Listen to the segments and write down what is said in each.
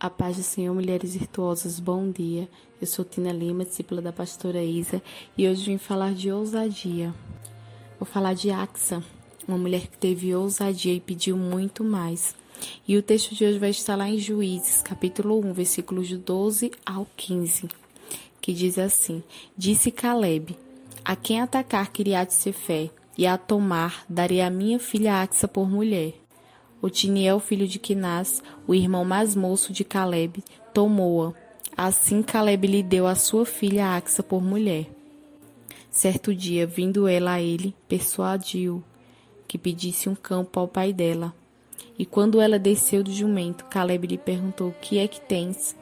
A paz do Senhor, mulheres virtuosas, bom dia. Eu sou Tina Lima, discípula da pastora Isa, e hoje vim falar de ousadia. Vou falar de Axa, uma mulher que teve ousadia e pediu muito mais. E o texto de hoje vai estar lá em Juízes, capítulo 1, versículos de 12 ao 15, que diz assim: Disse Caleb: A quem atacar Kiriat Sefer e a tomar, darei a minha filha Axa por mulher. Otiniel, filho de Quinás, o irmão mais moço de Caleb, tomou-a. Assim Caleb lhe deu a sua filha Axa por mulher. Certo dia, vindo ela a ele, persuadiu que pedisse um campo ao pai dela. E quando ela desceu do jumento, Caleb lhe perguntou: Que é que tens?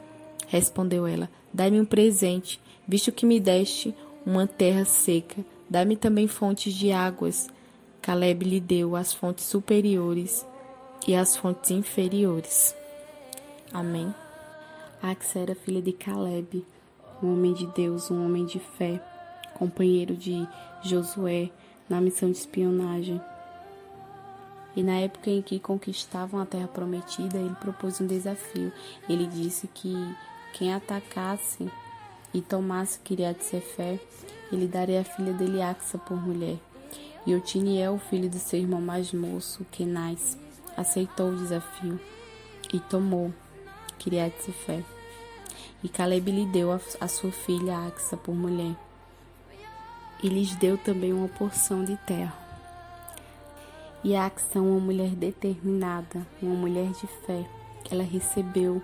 Respondeu ela: Dá-me um presente, visto que me deste uma terra seca. Dá-me também fontes de águas. Caleb lhe deu as fontes superiores e as fontes inferiores. Amém. Axa era filha de Caleb, um homem de Deus, um homem de fé, companheiro de Josué na missão de espionagem. E na época em que conquistavam a terra prometida, ele propôs um desafio. Ele disse que quem atacasse e tomasse Kiriat Sefer, ele daria a filha dele Axa por mulher. E Otiniel, filho do seu irmão mais moço, Kenaz, aceitou o desafio e tomou Kiriat Sefer. E Caleb lhe deu a, a sua filha Axa por mulher. E lhes deu também uma porção de terra. E Axa, uma mulher determinada, uma mulher de fé, ela recebeu.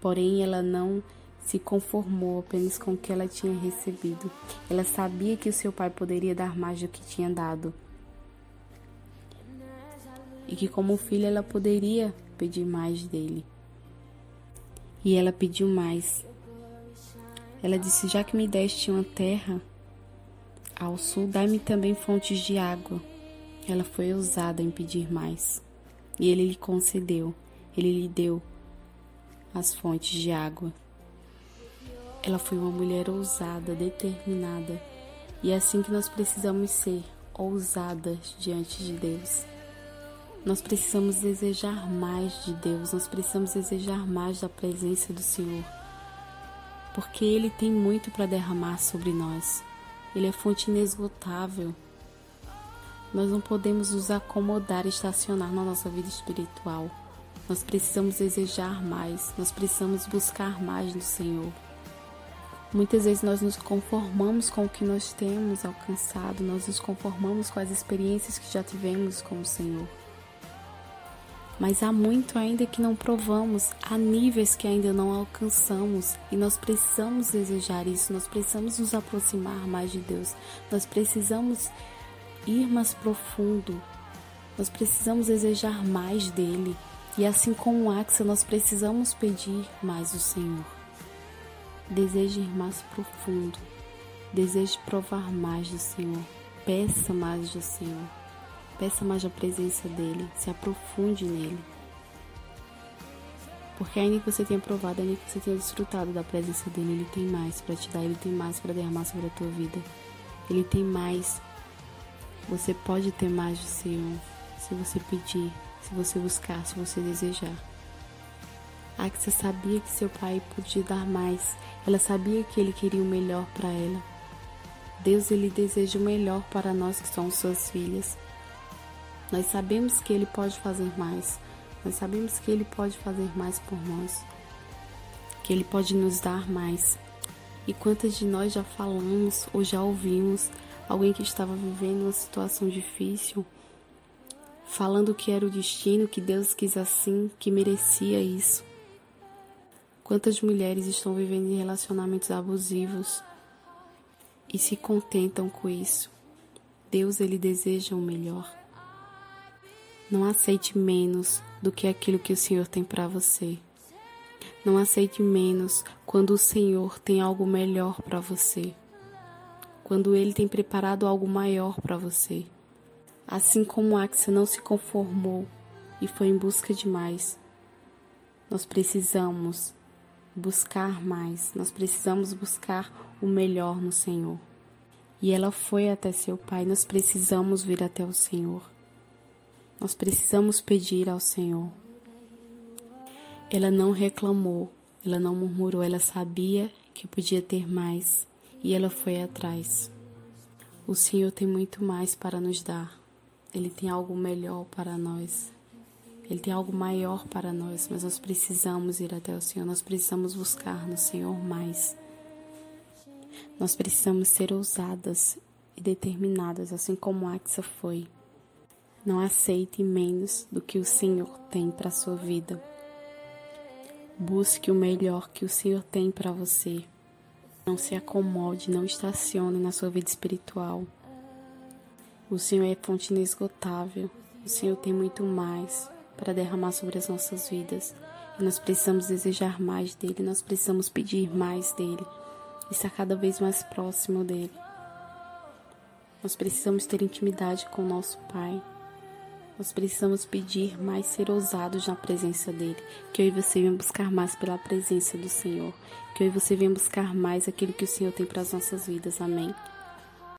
Porém, ela não se conformou apenas com o que ela tinha recebido. Ela sabia que o seu pai poderia dar mais do que tinha dado e que, como filha, ela poderia pedir mais dele. E ela pediu mais. Ela disse: Já que me deste uma terra ao sul, dai-me também fontes de água. Ela foi ousada em pedir mais. E ele lhe concedeu, ele lhe deu as fontes de água. Ela foi uma mulher ousada, determinada. E é assim que nós precisamos ser, ousadas diante de Deus. Nós precisamos desejar mais de Deus, nós precisamos desejar mais da presença do Senhor, porque Ele tem muito para derramar sobre nós. Ele é fonte inesgotável. Nós não podemos nos acomodar e estacionar na nossa vida espiritual. Nós precisamos desejar mais, nós precisamos buscar mais do Senhor. Muitas vezes nós nos conformamos com o que nós temos alcançado, nós nos conformamos com as experiências que já tivemos com o Senhor mas há muito ainda que não provamos, há níveis que ainda não alcançamos. E nós precisamos desejar isso, nós precisamos nos aproximar mais de Deus, nós precisamos ir mais profundo, nós precisamos desejar mais dele. E assim como o Axa, nós precisamos pedir mais do Senhor. Deseje ir mais profundo, deseje provar mais do Senhor, peça mais do Senhor. Peça mais a presença dele, se aprofunde nele. Porque ainda que você tenha provado, ainda que você tenha desfrutado da presença dele, ele tem mais para te dar, ele tem mais para derramar sobre a tua vida. Ele tem mais. Você pode ter mais do Senhor se você pedir, se você buscar, se você desejar. Ah, que você sabia que seu pai podia dar mais. Ela sabia que ele queria o melhor para ela. Deus ele deseja o melhor para nós que somos suas filhas. Nós sabemos que Ele pode fazer mais. Nós sabemos que Ele pode fazer mais por nós. Que Ele pode nos dar mais. E quantas de nós já falamos ou já ouvimos alguém que estava vivendo uma situação difícil, falando que era o destino, que Deus quis assim, que merecia isso? Quantas mulheres estão vivendo em relacionamentos abusivos e se contentam com isso? Deus ele deseja o melhor. Não aceite menos do que aquilo que o Senhor tem para você. Não aceite menos quando o Senhor tem algo melhor para você. Quando Ele tem preparado algo maior para você. Assim como Axa não se conformou e foi em busca de mais, nós precisamos buscar mais, nós precisamos buscar o melhor no Senhor. E ela foi até seu pai, nós precisamos vir até o Senhor. Nós precisamos pedir ao Senhor. Ela não reclamou, ela não murmurou, ela sabia que podia ter mais e ela foi atrás. O Senhor tem muito mais para nos dar. Ele tem algo melhor para nós. Ele tem algo maior para nós, mas nós precisamos ir até o Senhor, nós precisamos buscar no Senhor mais. Nós precisamos ser ousadas e determinadas, assim como Axa foi. Não aceite menos do que o Senhor tem para a sua vida. Busque o melhor que o Senhor tem para você. Não se acomode, não estacione na sua vida espiritual. O Senhor é fonte inesgotável. O Senhor tem muito mais para derramar sobre as nossas vidas. E nós precisamos desejar mais dele, nós precisamos pedir mais dele, estar cada vez mais próximo dele. Nós precisamos ter intimidade com o nosso Pai. Nós precisamos pedir mais ser ousados na presença dele. Que eu e você venham buscar mais pela presença do Senhor. Que eu e você venham buscar mais aquilo que o Senhor tem para as nossas vidas. Amém.